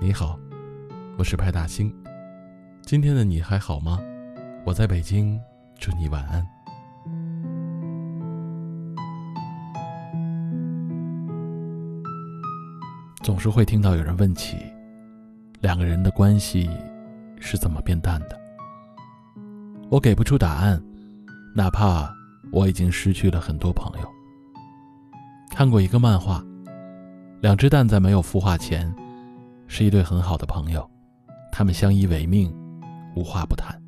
你好，我是派大星。今天的你还好吗？我在北京，祝你晚安。总是会听到有人问起，两个人的关系是怎么变淡的。我给不出答案，哪怕我已经失去了很多朋友。看过一个漫画，两只蛋在没有孵化前，是一对很好的朋友，他们相依为命，无话不谈。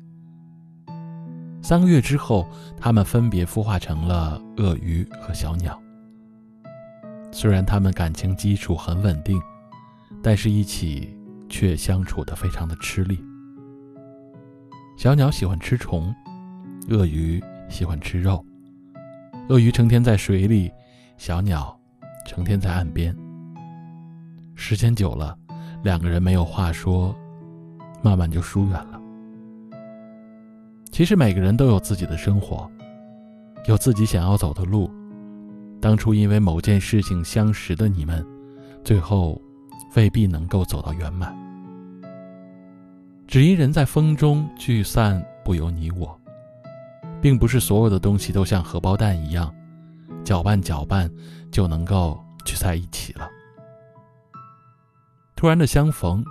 三个月之后，他们分别孵化成了鳄鱼和小鸟。虽然他们感情基础很稳定，但是一起却相处的非常的吃力。小鸟喜欢吃虫，鳄鱼喜欢吃肉。鳄鱼成天在水里，小鸟成天在岸边。时间久了，两个人没有话说，慢慢就疏远了。其实每个人都有自己的生活，有自己想要走的路。当初因为某件事情相识的你们，最后未必能够走到圆满。只因人在风中聚散不由你我，并不是所有的东西都像荷包蛋一样，搅拌搅拌就能够聚在一起了。突然的相逢，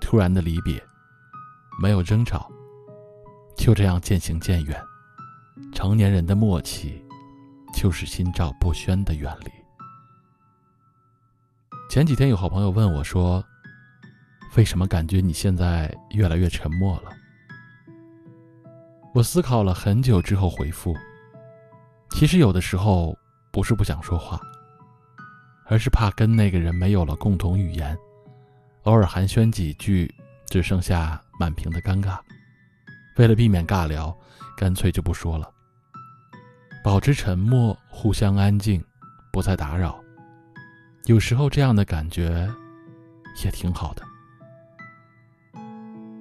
突然的离别，没有争吵，就这样渐行渐远。成年人的默契。就是心照不宣的远离。前几天有好朋友问我说：“为什么感觉你现在越来越沉默了？”我思考了很久之后回复：“其实有的时候不是不想说话，而是怕跟那个人没有了共同语言，偶尔寒暄几句，只剩下满屏的尴尬。为了避免尬聊，干脆就不说了。”保持沉默，互相安静，不再打扰。有时候这样的感觉也挺好的。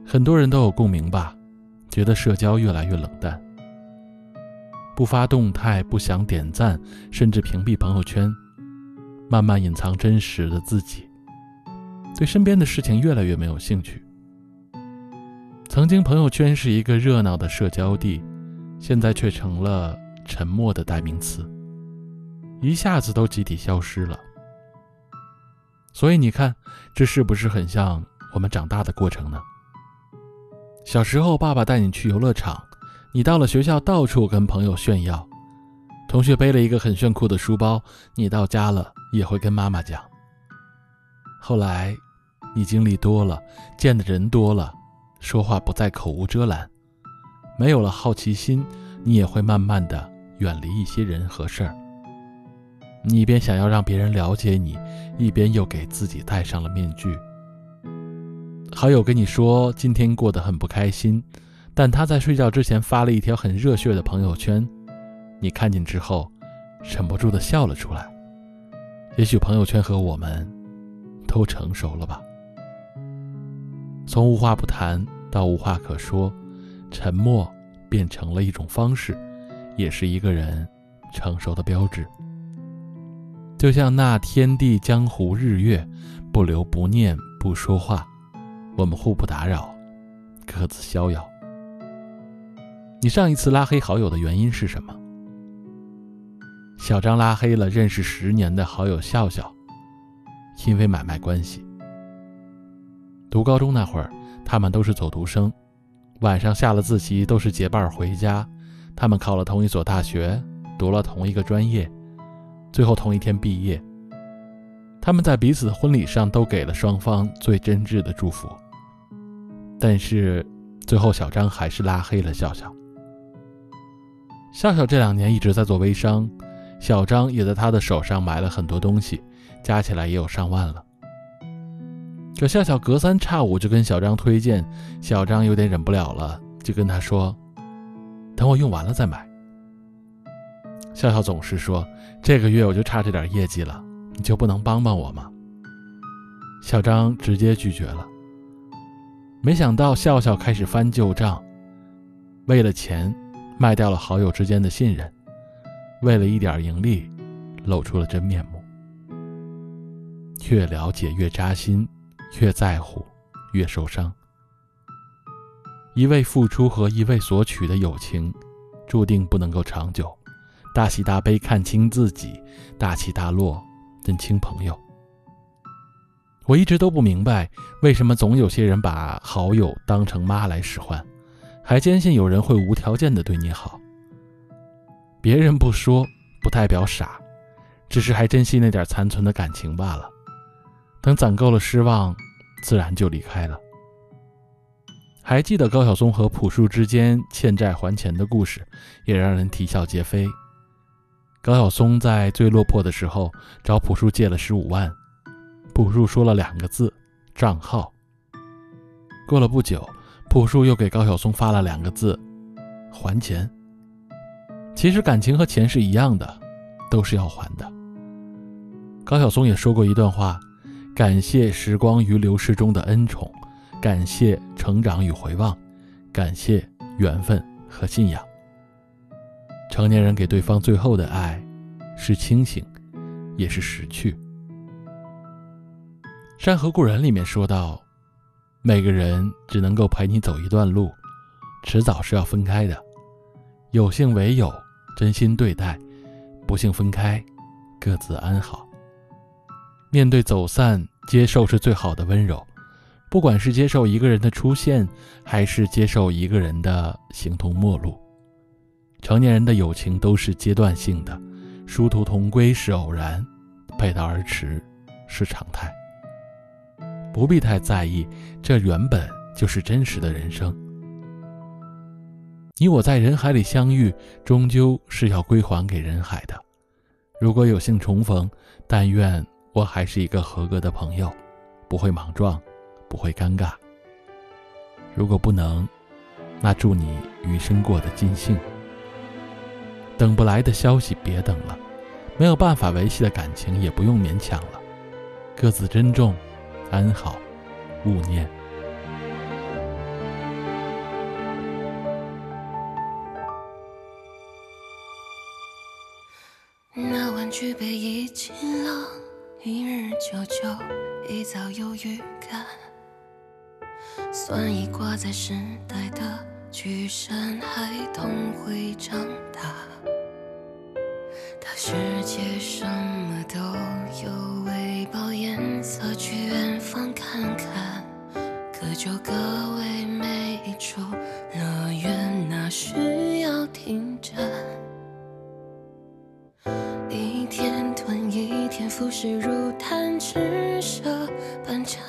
很多人都有共鸣吧，觉得社交越来越冷淡，不发动态，不想点赞，甚至屏蔽朋友圈，慢慢隐藏真实的自己，对身边的事情越来越没有兴趣。曾经朋友圈是一个热闹的社交地，现在却成了。沉默的代名词，一下子都集体消失了。所以你看，这是不是很像我们长大的过程呢？小时候，爸爸带你去游乐场，你到了学校到处跟朋友炫耀；同学背了一个很炫酷的书包，你到家了也会跟妈妈讲。后来，你经历多了，见的人多了，说话不再口无遮拦，没有了好奇心，你也会慢慢的。远离一些人和事儿，你一边想要让别人了解你，一边又给自己戴上了面具。好友跟你说今天过得很不开心，但他在睡觉之前发了一条很热血的朋友圈，你看见之后，忍不住的笑了出来。也许朋友圈和我们，都成熟了吧？从无话不谈到无话可说，沉默变成了一种方式。也是一个人成熟的标志。就像那天地江湖日月，不留不念不说话，我们互不打扰，各自逍遥。你上一次拉黑好友的原因是什么？小张拉黑了认识十年的好友笑笑，因为买卖关系。读高中那会儿，他们都是走读生，晚上下了自习都是结伴回家。他们考了同一所大学，读了同一个专业，最后同一天毕业。他们在彼此的婚礼上都给了双方最真挚的祝福。但是，最后小张还是拉黑了笑笑。笑笑这两年一直在做微商，小张也在他的手上买了很多东西，加起来也有上万了。可笑笑隔三差五就跟小张推荐，小张有点忍不了了，就跟他说。等我用完了再买。笑笑总是说：“这个月我就差这点业绩了，你就不能帮帮我吗？”小张直接拒绝了。没想到笑笑开始翻旧账，为了钱卖掉了好友之间的信任，为了一点盈利，露出了真面目。越了解越扎心，越在乎，越受伤。一味付出和一味索取的友情，注定不能够长久。大喜大悲看清自己，大起大落认清朋友。我一直都不明白，为什么总有些人把好友当成妈来使唤，还坚信有人会无条件的对你好。别人不说，不代表傻，只是还珍惜那点残存的感情罢了。等攒够了失望，自然就离开了。还记得高晓松和朴树之间欠债还钱的故事，也让人啼笑皆非。高晓松在最落魄的时候找朴树借了十五万。朴树说了两个字：“账号。”过了不久，朴树又给高晓松发了两个字：“还钱。”其实感情和钱是一样的，都是要还的。高晓松也说过一段话：“感谢时光于流逝中的恩宠，感谢成长与回望，感谢缘分和信仰。”成年人给对方最后的爱，是清醒，也是识趣。《山河故人》里面说到：“每个人只能够陪你走一段路，迟早是要分开的。有幸为友，真心对待；不幸分开，各自安好。面对走散，接受是最好的温柔。不管是接受一个人的出现，还是接受一个人的形同陌路，成年人的友情都是阶段性的，殊途同归是偶然，背道而驰是常态。”不必太在意，这原本就是真实的人生。你我在人海里相遇，终究是要归还给人海的。如果有幸重逢，但愿我还是一个合格的朋友，不会莽撞，不会尴尬。如果不能，那祝你余生过得尽兴。等不来的消息别等了，没有办法维系的感情也不用勉强了，各自珍重。安好，勿念。那晚举杯已尽了，一日久久，一早有预感。算已挂在时代的巨山，孩童会长大。他世界什么都有，为饱颜色去远方看看。各就各位，每一处乐园哪需要停站？浮世如贪痴舍半盏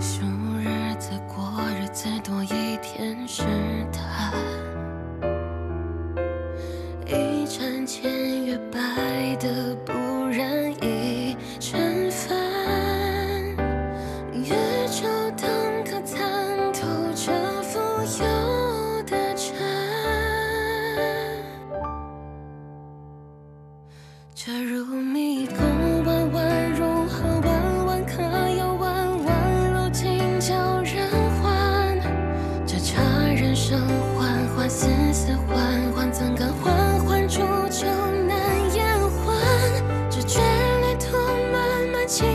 数日子过日子多一天试探。一盏千月白的不染一这如迷宫，弯弯如何弯弯可又弯弯，如今叫人还。这茶人生缓缓，丝丝缓缓，怎敢缓缓煮酒难言欢？这眷恋途漫漫，情